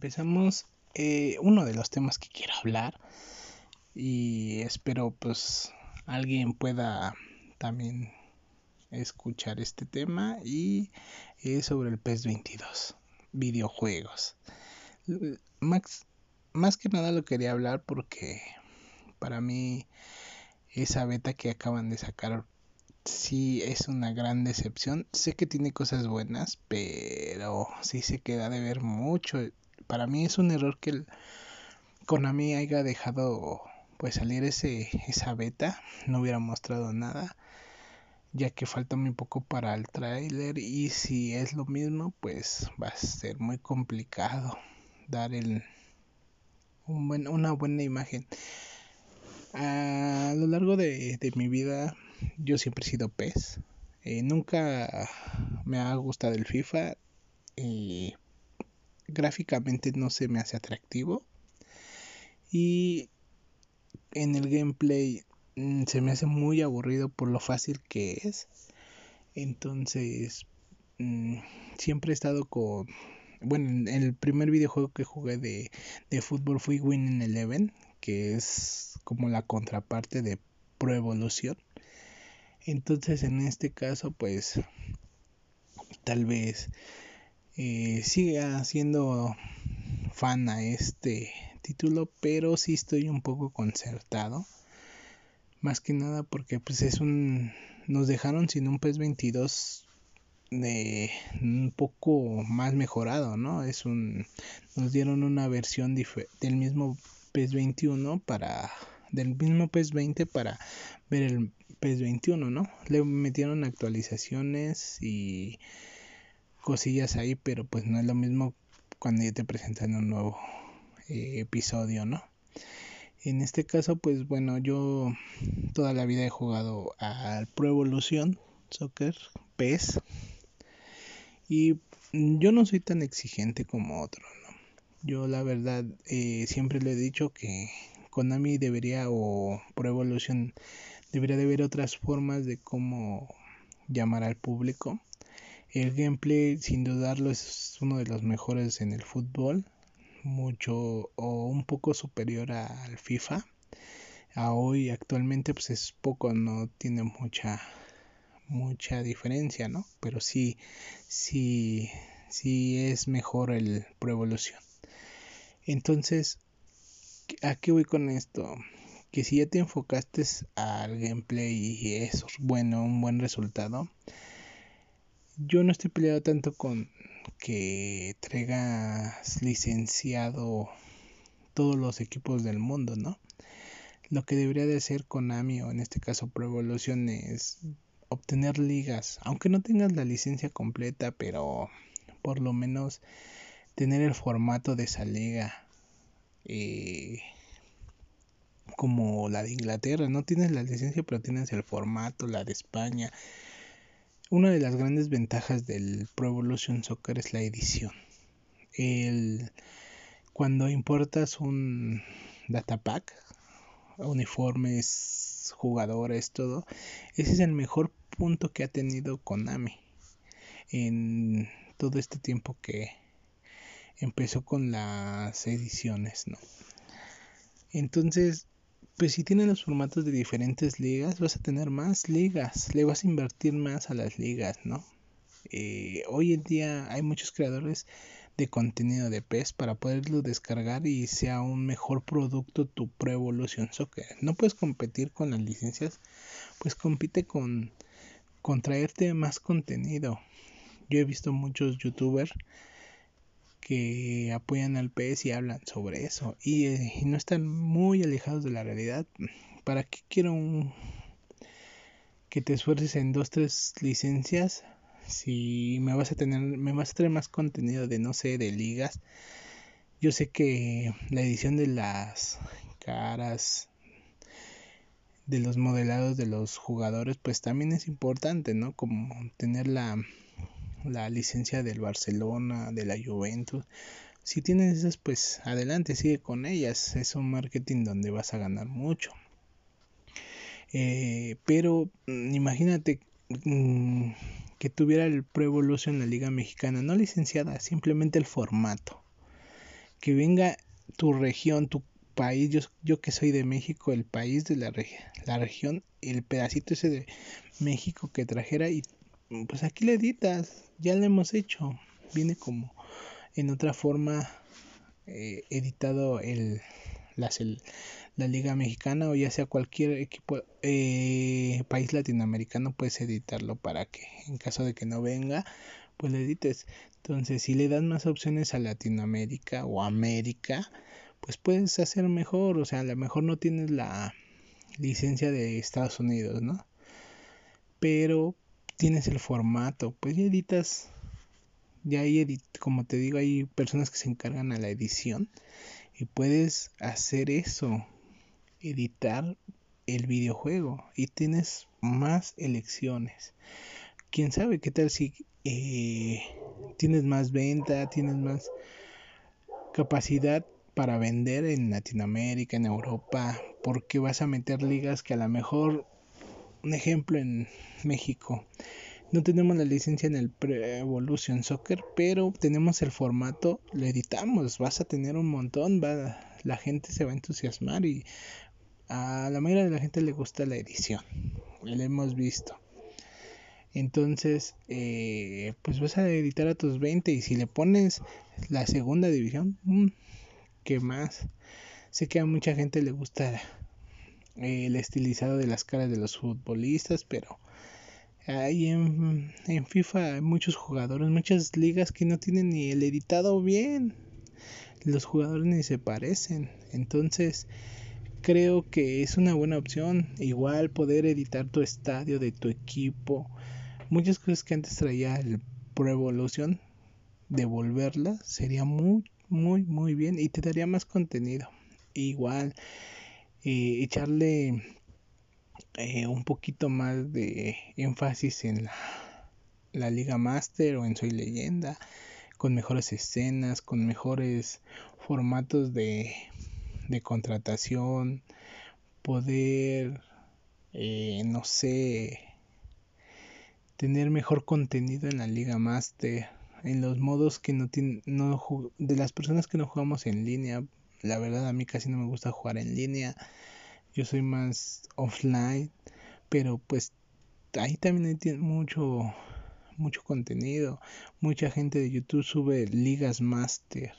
empezamos eh, uno de los temas que quiero hablar y espero pues alguien pueda también escuchar este tema y es sobre el PES 22 videojuegos Max, más que nada lo quería hablar porque para mí esa beta que acaban de sacar sí es una gran decepción. Sé que tiene cosas buenas, pero sí se queda de ver mucho. Para mí es un error que el Konami haya dejado pues salir ese esa beta, no hubiera mostrado nada, ya que falta muy poco para el trailer y si es lo mismo, pues va a ser muy complicado dar el un buen, una buena imagen. A lo largo de, de mi vida yo siempre he sido pez. Eh, nunca me ha gustado el FIFA. y gráficamente no se me hace atractivo. Y en el gameplay mm, se me hace muy aburrido por lo fácil que es. Entonces, mm, siempre he estado con... Bueno, el primer videojuego que jugué de, de fútbol fue Winning Eleven, que es como la contraparte de Pro Evolution. Entonces en este caso pues tal vez eh, siendo fan a este título, pero sí estoy un poco concertado. Más que nada porque pues es un... Nos dejaron sin un PES 22 de un poco más mejorado, ¿no? Es un... Nos dieron una versión del mismo PES 21 para... Del mismo PES 20 para ver el PES 21, ¿no? Le metieron actualizaciones y cosillas ahí, pero pues no es lo mismo cuando ya te presentan un nuevo eh, episodio, ¿no? En este caso, pues bueno, yo toda la vida he jugado al Pro Evolution Soccer PES y yo no soy tan exigente como otro, ¿no? Yo la verdad eh, siempre le he dicho que Konami debería o Pro Evolution debería de haber otras formas de cómo llamar al público. El gameplay, sin dudarlo, es uno de los mejores en el fútbol, mucho o un poco superior al FIFA. A hoy actualmente pues es poco, no tiene mucha mucha diferencia, ¿no? Pero sí sí sí es mejor el Pro Evolución. Entonces, ¿a qué voy con esto? que si ya te enfocaste al gameplay y es bueno, un buen resultado, yo no estoy peleado tanto con que traigas licenciado todos los equipos del mundo, ¿no? Lo que debería de hacer Konami o en este caso Pro Evolution es obtener ligas, aunque no tengas la licencia completa, pero por lo menos tener el formato de esa liga. Eh, como la de Inglaterra, no tienes la licencia pero tienes el formato, la de España. Una de las grandes ventajas del Pro Evolution Soccer es la edición. El, cuando importas un datapack, uniformes, jugadores, todo, ese es el mejor punto que ha tenido Konami en todo este tiempo que empezó con las ediciones, ¿no? Entonces, pues si tienes los formatos de diferentes ligas, vas a tener más ligas, le vas a invertir más a las ligas, ¿no? Eh, hoy en día hay muchos creadores de contenido de PES para poderlo descargar y sea un mejor producto tu Pro Evolution Soccer. No puedes competir con las licencias, pues compite con, con traerte más contenido. Yo he visto muchos youtubers que apoyan al PS y hablan sobre eso eh, y, no están muy alejados de la realidad. ¿Para qué quiero un, que te esfuerces en dos, tres licencias si me vas a tener, me vas a traer más contenido de no sé, de ligas? Yo sé que la edición de las caras de los modelados de los jugadores pues también es importante, ¿no? Como tener la la licencia del Barcelona, de la Juventus. Si tienes esas, pues adelante, sigue con ellas. Es un marketing donde vas a ganar mucho. Eh, pero mm, imagínate mm, que tuviera el Pro Evolution en la Liga Mexicana, no licenciada, simplemente el formato. que venga tu región, tu país, yo, yo que soy de México, el país de la, la región, el pedacito ese de México que trajera y pues aquí le editas, ya lo hemos hecho, viene como en otra forma eh, editado el, la liga mexicana o ya sea cualquier equipo eh, país latinoamericano puedes editarlo para que en caso de que no venga pues lo edites. Entonces si le das más opciones a Latinoamérica o América pues puedes hacer mejor. O sea a lo mejor no tienes la licencia de Estados Unidos no pero tienes el formato pues ya editas ya hay como te digo hay personas que se encargan a la edición y puedes hacer eso editar el videojuego y tienes más elecciones. Quién sabe qué tal si eh, tienes más venta tienes más capacidad para vender en Latinoamérica en Europa porque vas a meter ligas que a lo mejor un ejemplo en México no tenemos la licencia en el Pre Evolution Soccer, pero tenemos el formato, lo editamos, vas a tener un montón, va, la gente se va a entusiasmar y a la mayoría de la gente le gusta la edición, lo hemos visto. Entonces, eh, pues vas a editar a tus 20 y si le pones la segunda división, mmm, ¿qué más? Sé que a mucha gente le gusta el estilizado de las caras de los futbolistas, pero hay en, en FIFA hay muchos jugadores, muchas ligas que no tienen ni el editado bien. Los jugadores ni se parecen. Entonces, creo que es una buena opción. Igual poder editar tu estadio de tu equipo. Muchas cosas que antes traía el Pro Evolution, devolverla sería muy, muy, muy bien y te daría más contenido. Igual, eh, echarle un poquito más de énfasis en la, Liga Master o en Soy Leyenda, con mejores escenas, con mejores formatos de, de contratación, poder, eh, no sé, tener mejor contenido en la Liga Master, en los modos que no tienen, no, de las personas que no jugamos en línea, la verdad a mí casi no me gusta jugar en línea yo soy más offline, pero pues ahí también hay mucho mucho contenido. Mucha gente de YouTube sube ligas master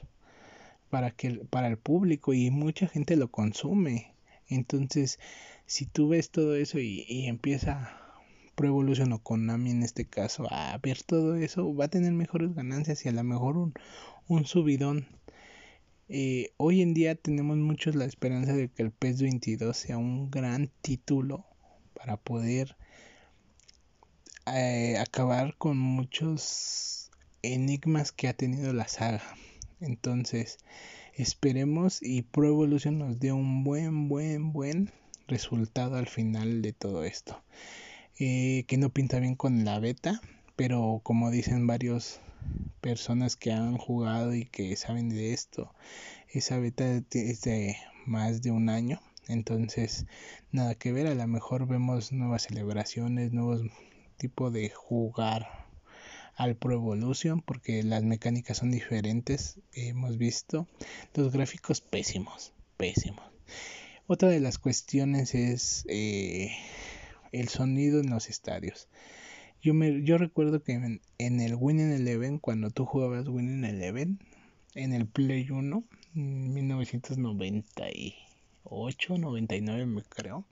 para que para el público y mucha gente lo consume. Entonces, si tú ves todo eso y, y empieza Pro Evolution o Konami en este caso a ver todo eso, va a tener mejores ganancias y a lo mejor un, un subidón eh, hoy en día tenemos muchos la esperanza de que el PES 22 sea un gran título para poder eh, acabar con muchos enigmas que ha tenido la saga. Entonces, esperemos y Pro Evolution nos dé un buen, buen, buen resultado al final de todo esto. Eh, que no pinta bien con la beta, pero como dicen varios personas que han jugado y que saben de esto. Esa beta es de más de un año. Entonces, nada que ver. A lo mejor vemos nuevas celebraciones, nuevos tipos de jugar al Pro Evolution porque las mecánicas son diferentes. Hemos visto los gráficos pésimos, pésimos. Otra de las cuestiones es eh, el sonido en los estadios. Yo, me, yo recuerdo que en, el Winning Eleven, cuando tú jugabas Winning Eleven, en el Play 1, 1998, 99 me creo,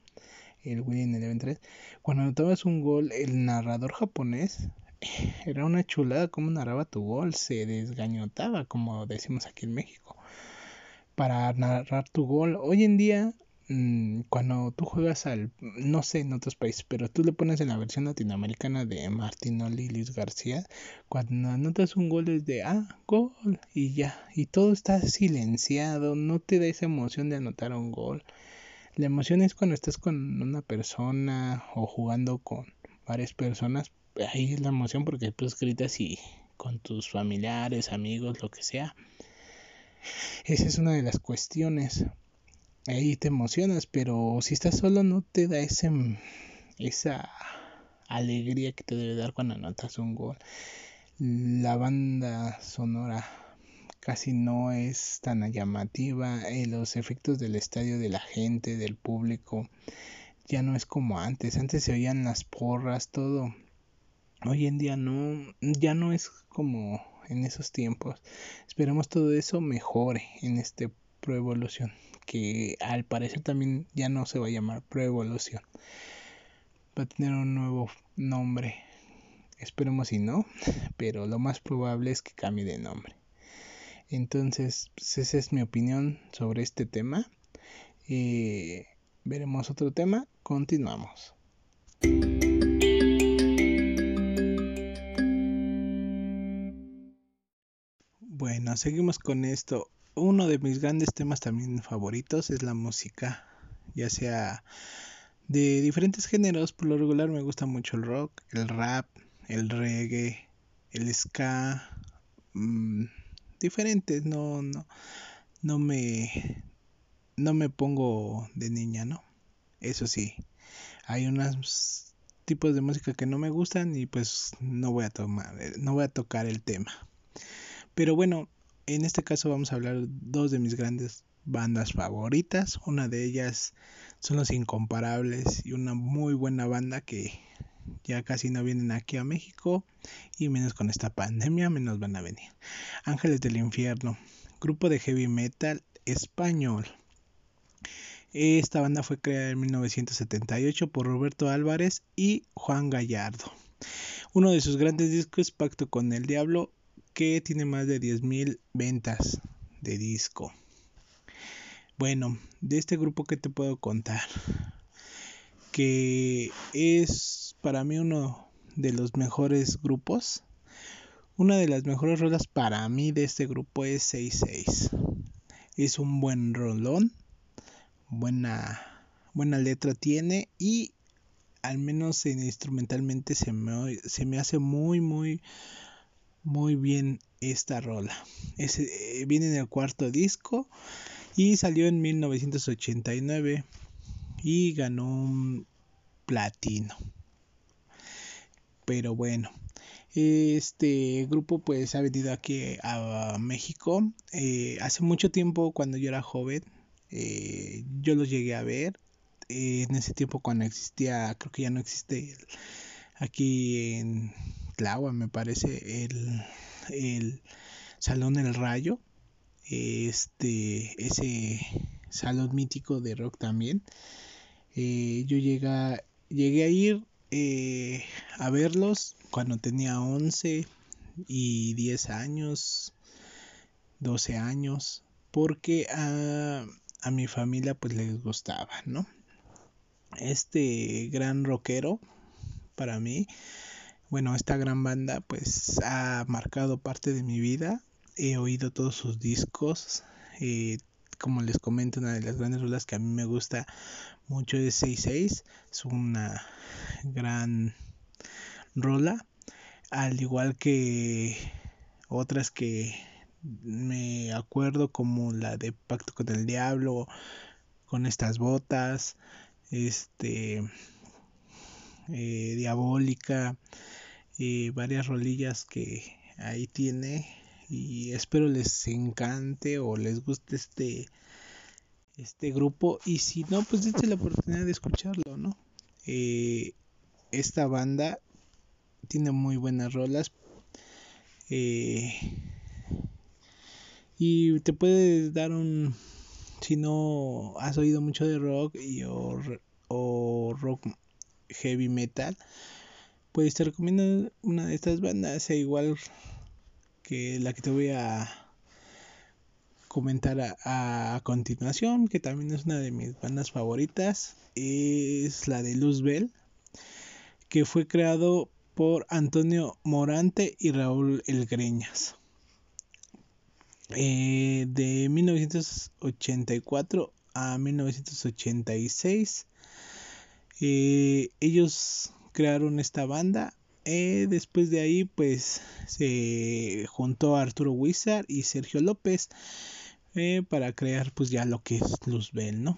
el Winning Eleven 3, cuando anotabas un gol, el narrador japonés era una chulada como narraba tu gol, se desgañotaba, como decimos aquí en México, para narrar tu gol. Hoy en día Mm, cuando tú juegas al, no sé en otros países, pero tú le pones en la versión latinoamericana de Martinoli Luis García, cuando anotas un gol es de, ah, gol, y ya, y todo está silenciado, no te da esa emoción de anotar un gol. La emoción es cuando estás con una persona o jugando con varias personas, ahí es la emoción porque tú gritas y con tus familiares, amigos, lo que sea. Esa es una de las cuestiones ahí te emocionas, pero si estás solo no te da ese, esa alegría que te debe dar cuando anotas un gol. La banda sonora casi no es tan llamativa, eh, los efectos del estadio de la gente, del público, ya no es como antes, antes se oían las porras, todo. Hoy en día no, ya no es como en esos tiempos. Esperemos todo eso mejore en este Pro Evolución, que al parecer también ya no se va a llamar Pro Evolución. Va a tener un nuevo nombre. Esperemos si no, pero lo más probable es que cambie de nombre. Entonces, pues, esa es mi opinión sobre este tema. Eh, veremos otro tema. Continuamos. Bueno, seguimos con esto. Uno de mis grandes temas también favoritos es la música, ya sea de diferentes géneros. Por lo regular me gusta mucho el rock, el rap, el reggae, el ska. Mmm, diferentes, no, no, no me, no me pongo de niña, ¿no? Eso sí, hay unos tipos de música que no me gustan y pues no voy a tomar, no voy a tocar el tema. Pero bueno, en este caso vamos a hablar dos de mis grandes bandas favoritas. Una de ellas son Los Incomparables y una muy buena banda que ya casi no vienen aquí a México y menos con esta pandemia menos van a venir. Ángeles del Infierno, grupo de heavy metal español. Esta banda fue creada en 1978 por Roberto Álvarez y Juan Gallardo. Uno de sus grandes discos es Pacto con el Diablo, que tiene más de 10.000 ventas de disco. Bueno, de este grupo que te puedo contar, que es para mí uno de los mejores grupos. Una de las mejores rolas para mí de este grupo es 66. Es un buen rolón buena, buena letra tiene y al menos instrumentalmente se me, se me hace muy, muy, muy bien esta rola. Eh, viene en el cuarto disco y salió en 1989 y ganó un platino. Pero bueno, este grupo pues ha venido aquí a México eh, hace mucho tiempo cuando yo era joven eh, yo los llegué a ver en ese tiempo cuando existía, creo que ya no existe aquí en Me parece, el, el Salón El Rayo, este, ese salón mítico de rock también. Eh, yo llegué, llegué a ir a verlos cuando tenía 11 y 10 años, 12 años, porque a a mi familia pues les gustaba, ¿no? Este gran rockero para mí, bueno, esta gran banda pues ha marcado parte de mi vida. He oído todos sus discos. Eh, como les comento, una de las grandes rolas que a mí me gusta mucho es 66. Es una gran rola. Al igual que otras que me acuerdo como la de Pacto con el Diablo, con estas botas, este, eh, Diabólica, eh, varias rolillas que ahí tiene y espero les encante o les guste este este grupo y si no pues dense la oportunidad de escucharlo no eh, esta banda tiene muy buenas rolas eh, y te puede dar un si no has oído mucho de rock y o, rock heavy metal pues te recomiendo una de estas bandas e igual que la que te voy a comentar a, a, continuación que también es una de mis bandas favoritas es la de Luzbel que fue creado por Antonio Morante y Raúl Elgreñas eh, de 1984 a 1986 eh, ellos crearon esta banda. Eh, después de ahí pues se juntó Arturo Wizard y Sergio López para crear pues ya lo que es Luzbel no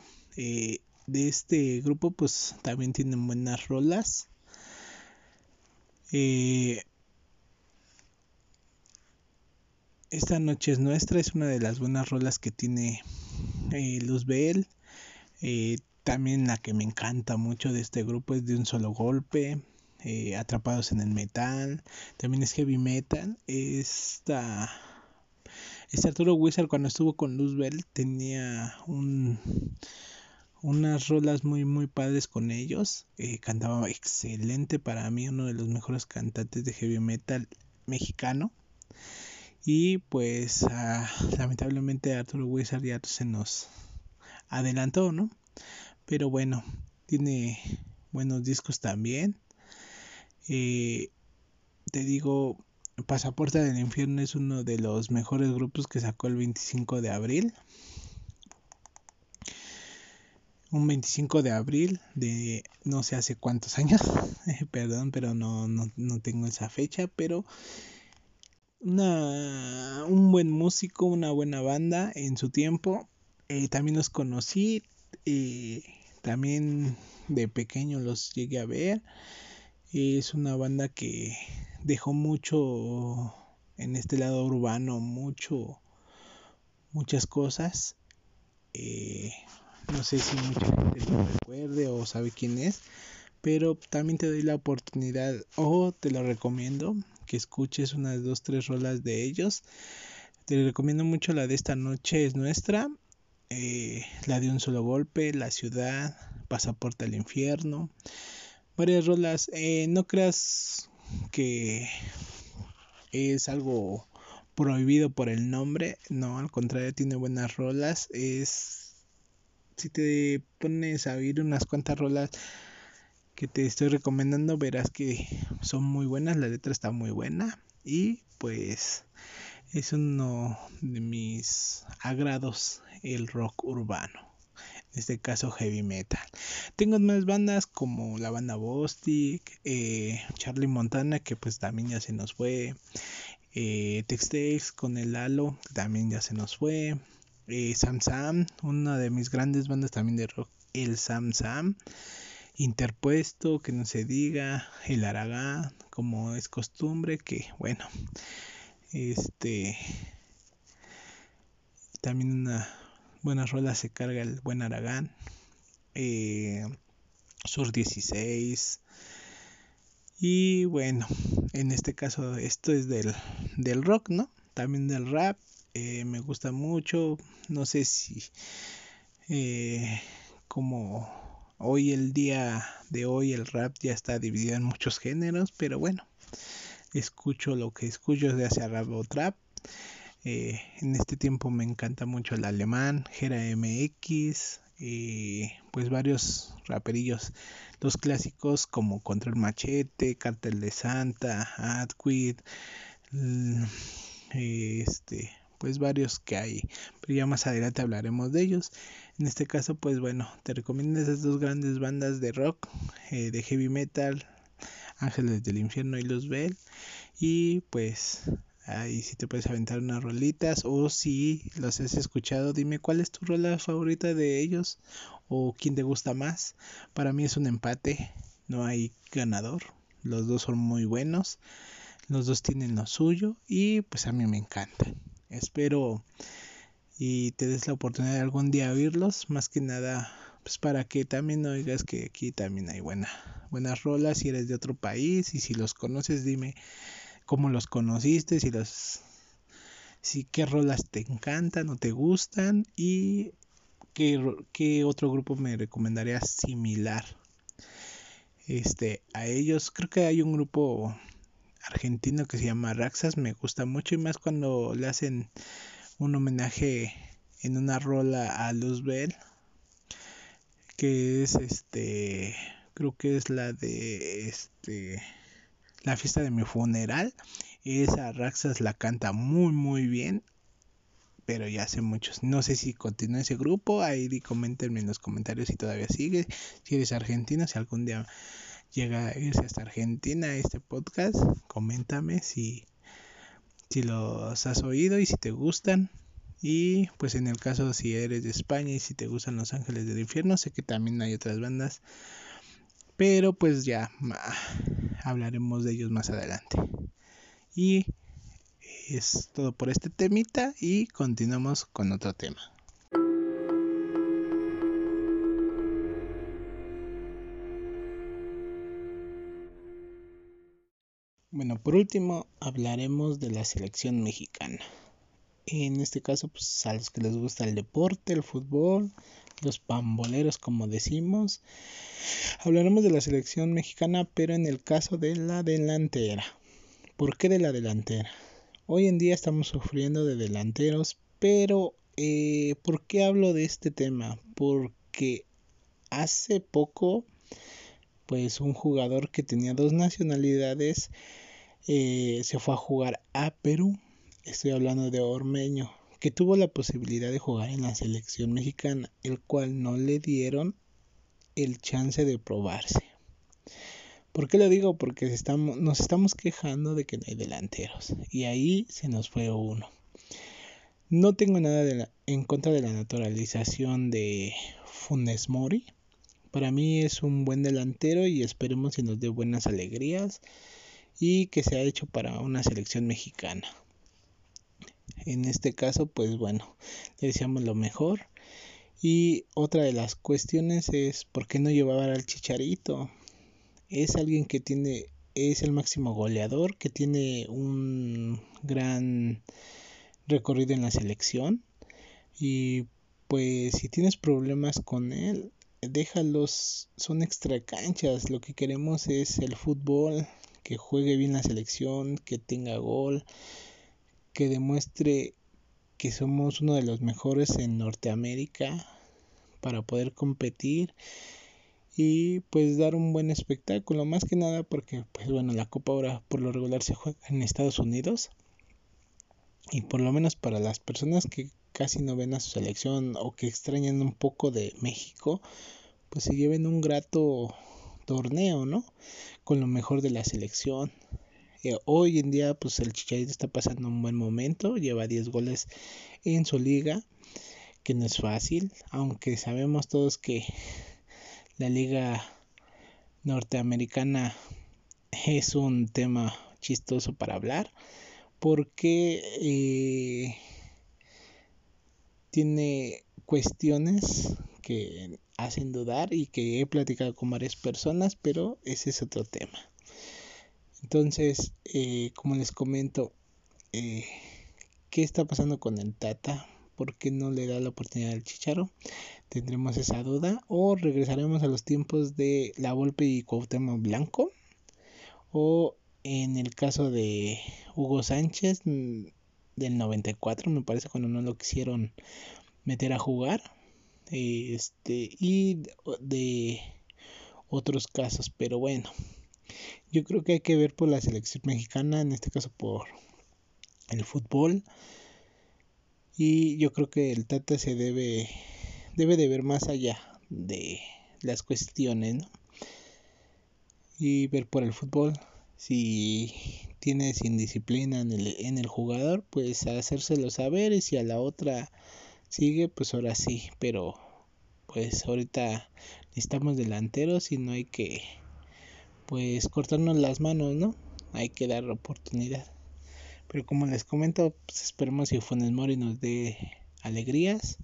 de este grupo pues también tienen buenas rolas. Esta noche es nuestra, es una de las buenas rolas que tiene eh, Luzbel. También la que me encanta mucho de este grupo es de un solo golpe. Eh, atrapados en el metal. También es heavy metal. Esta, este Arturo Wizard cuando estuvo con Luzbel tenía un, unas rolas muy muy padres con ellos. Eh, cantaba excelente para mí, uno de los mejores cantantes de heavy metal mexicano. Y pues ah, lamentablemente Arturo Wizard ya se nos adelantó, ¿no? Pero bueno, tiene buenos discos también. Eh, te digo, Pasaporte del Infierno es uno de los mejores grupos que sacó el 25 de abril. Un 25 de abril de no sé hace cuántos años, perdón, pero no, no, tengo esa fecha, pero una, un buen músico, una buena banda en su tiempo. Eh, también los conocí, eh, también de pequeño los llegué a ver. Es una banda que dejó mucho en este lado urbano, mucho, muchas cosas. Eh, no sé si mucha gente lo recuerde o sabe quién es, pero también te doy la oportunidad o te lo recomiendo que escuches unas dos, tres rolas de ellos. Te recomiendo mucho la de esta noche es nuestra, eh, la de un solo golpe, la ciudad, pasaporte al infierno varias rolas. Eh, no creas que es algo prohibido por el nombre. No, al contrario, tiene buenas rolas. Es. Si te pones a oír unas cuantas rolas que te estoy recomendando, verás que son muy buenas. La letra está muy buena. Y pues es uno de mis agrados el rock urbano en este caso heavy metal. Tengo más bandas como la banda Bostic, eh, Charlie Montana, que pues también ya se nos fue, eh, Textex con el Halo, que también ya se nos fue, eh, Sam Sam, una de mis grandes bandas también de rock, el Sam Sam. Interpuesto, que no se diga, el Aragán, como es costumbre, que bueno, este también una buenas rolas se carga el buen Aragán. Eh, Sur 16. Y bueno, en este caso esto es del, del rock, ¿no? También del rap. Eh, me gusta mucho. No sé si eh, como hoy el día de hoy el rap ya está dividido en muchos géneros, pero bueno, escucho lo que escucho de hacia rap o trap. Eh, en este tiempo me encanta mucho el alemán, Gera MX, eh, pues varios raperillos, los clásicos como Contra el Machete, Cartel de Santa, Adquid, este, pues varios que hay, pero ya más adelante hablaremos de ellos. En este caso, pues bueno, te recomiendo esas dos grandes bandas de rock, eh, de heavy metal, Ángeles del Infierno y Los Bell, y pues Ahí si te puedes aventar unas rolitas o si los has escuchado, dime cuál es tu rola favorita de ellos o quién te gusta más. Para mí es un empate, no hay ganador. Los dos son muy buenos, los dos tienen lo suyo y pues a mí me encantan. Espero y te des la oportunidad de algún día oírlos, más que nada pues para que también oigas que aquí también hay buena, buenas rolas si eres de otro país y si los conoces dime cómo los conociste, si los si qué rolas te encantan o te gustan y qué, otro grupo me recomendarías similar. Este a ellos creo que hay un grupo argentino que se llama Raxas me gusta mucho y más cuando le hacen un homenaje en una rola a Luzbel que es este creo que es la de este la fiesta de mi funeral. Esa Raxas la canta muy muy bien. Pero ya hace muchos. No sé si continúa ese grupo. Ahí coméntenme en los comentarios si todavía sigue. Si eres argentino, si algún día llega a irse hasta Argentina este podcast. Coméntame si, si los has oído y si te gustan. Y pues en el caso si eres de España y si te gustan Los Ángeles del Infierno, sé que también hay otras bandas. Pero pues ya hablaremos de ellos más adelante. Y es todo por este temita y continuamos con otro tema. Bueno, por último hablaremos de la selección mexicana. En este caso, pues a los que les gusta el deporte, el fútbol, los pamboleros como decimos. Hablaremos de la selección mexicana, pero en el caso de la delantera. ¿Por qué de la delantera? Hoy en día estamos sufriendo de delanteros, pero eh, ¿por qué hablo de este tema? Porque hace poco, pues un jugador que tenía dos nacionalidades eh, se fue a jugar a Perú. Estoy hablando de Ormeño, que tuvo la posibilidad de jugar en la selección mexicana, el cual no le dieron el chance de probarse. ¿Por qué lo digo? Porque estamos, nos estamos quejando de que no hay delanteros. Y ahí se nos fue uno. No tengo nada en contra de la naturalización de Funes Mori. Para mí es un buen delantero y esperemos que nos dé buenas alegrías y que se hecho para una selección mexicana. En este caso, pues bueno, le deseamos lo mejor. Y otra de las cuestiones es por qué no llevar al Chicharito. Es alguien que tiene, es el máximo goleador, que tiene un gran recorrido en la selección. Y pues si tienes problemas con él, déjalos, son extra canchas. Lo que queremos es el fútbol, que juegue bien la selección, que tenga gol, que demuestre que somos uno de los mejores en Norteamérica para poder competir y pues dar un buen espectáculo más que nada porque pues bueno la copa ahora por lo regular se juega en Estados Unidos y por lo menos para las personas que casi no ven a su selección o que extrañan un poco de México pues se lleven un grato torneo, ¿no? Con lo mejor de la selección. Eh, hoy en día, pues el Chicharito está pasando un buen momento, lleva 10 goles en su liga, que no es fácil, aunque sabemos todos que la liga norteamericana es un tema chistoso para hablar, porque eh, tiene cuestiones que hacen dudar y que he platicado con varias personas, pero ese es otro tema. Entonces, eh, como les comento, eh, ¿qué está pasando con el Tata? ¿Por qué no le da la oportunidad al Chicharo? Tendremos esa duda. O regresaremos a los tiempos de La Volpe y Cuauhtémoc Blanco. O en el caso de Hugo Sánchez mm, del 94, me parece cuando no lo quisieron meter a jugar este y de otros casos pero bueno yo creo que hay que ver por la selección mexicana en este caso por el fútbol. Y yo creo que el Tata se debe debe de ver más allá de las cuestiones ¿no? y ver por el fútbol. Si tienes indisciplina en el, en el jugador pues hacérselo saber y si a la otra sigue, pues ahora sí, pero pues ahorita necesitamos delanteros y no hay que pues cortarnos las manos, ¿no? Hay que dar oportunidad. Pero como les comento, pues esperemos que Funes Mori nos dé alegrías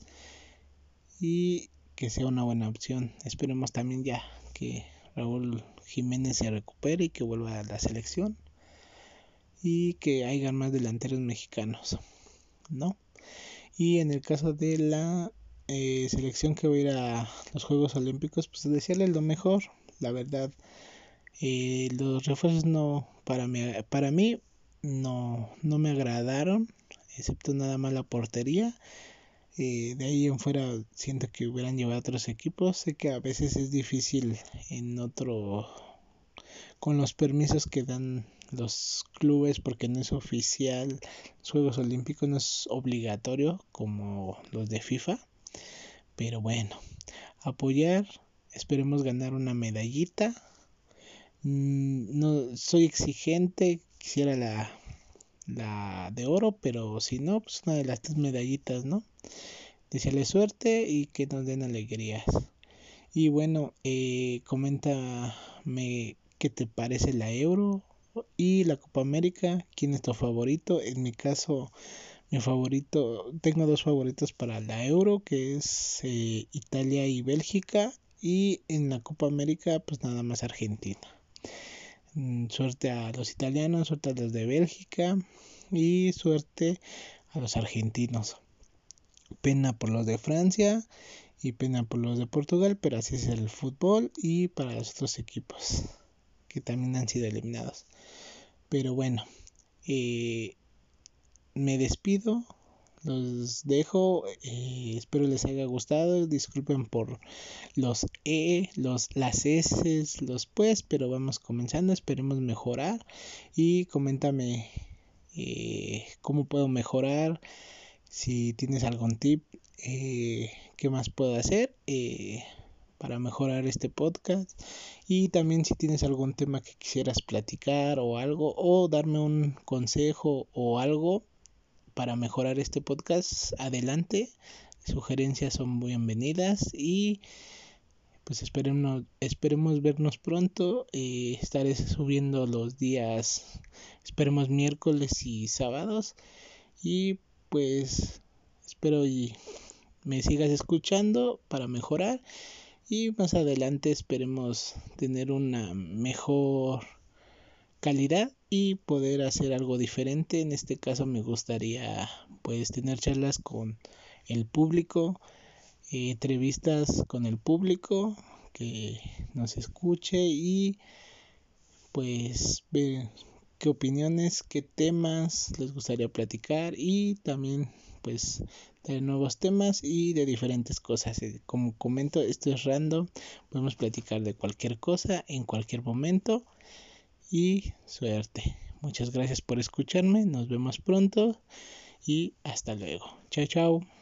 y que sea una buena opción. Esperemos también ya que Raúl Jiménez se recupere y que vuelva a la selección y que haya más delanteros mexicanos, ¿no? Y en el caso de la eh, selección que va a ir a los Juegos Olímpicos, pues desearle lo mejor, la verdad. Eh, los refuerzos no, para mí, para mí no, no me agradaron, excepto nada más la portería. Eh, de ahí en fuera siento que hubieran llevado otros equipos. Sé que a veces es difícil en otro, con los permisos que dan los clubes porque no es oficial, los Juegos Olímpicos no es obligatorio como los de FIFA. Pero bueno, apoyar, esperemos ganar una medallita. Mm, no soy exigente, quisiera la, la de oro, pero si no, pues una de las tres medallitas, ¿no? Desearle suerte y que nos den alegrías. Y bueno, eh, coméntame qué te parece la euro y la Copa América, quién es tu favorito. En mi caso, mi favorito, tengo dos favoritos para la Euro, que es eh, Italia y Bélgica, y en la Copa América, pues nada más Argentina. Mm, suerte a los italianos, suerte a los de Bélgica y suerte a los argentinos. Pena por los de Francia y pena por los de Portugal, pero así es el fútbol y para los otros equipos que también han sido eliminados. Pero bueno, eh, me despido, los dejo, eh, espero les haya gustado, disculpen por los E, los, las S, los pues, pero vamos comenzando, esperemos mejorar. Y coméntame eh, cómo puedo mejorar, si tienes algún tip, eh, qué más puedo hacer para mejorar este podcast. Y también si tienes algún tema que quisieras platicar o algo o darme un consejo o algo para mejorar este podcast adelante. Sugerencias son bienvenidas y pues esperemos, esperemos vernos pronto. Eh, estaré subiendo los días esperemos miércoles y sábados. Y pues espero y me sigas escuchando para mejorar. Y más adelante esperemos tener una mejor calidad y poder hacer algo diferente en este caso me gustaría pues tener charlas con el público eh, entrevistas con el público que nos escuche y pues ver qué opiniones, qué temas les gustaría platicar y también pues de nuevos temas y de diferentes cosas. Eh, como comento, esto es random, podemos platicar de cualquier cosa en cualquier momento y suerte. Muchas gracias por escucharme, nos vemos pronto y hasta luego. Chao, chao.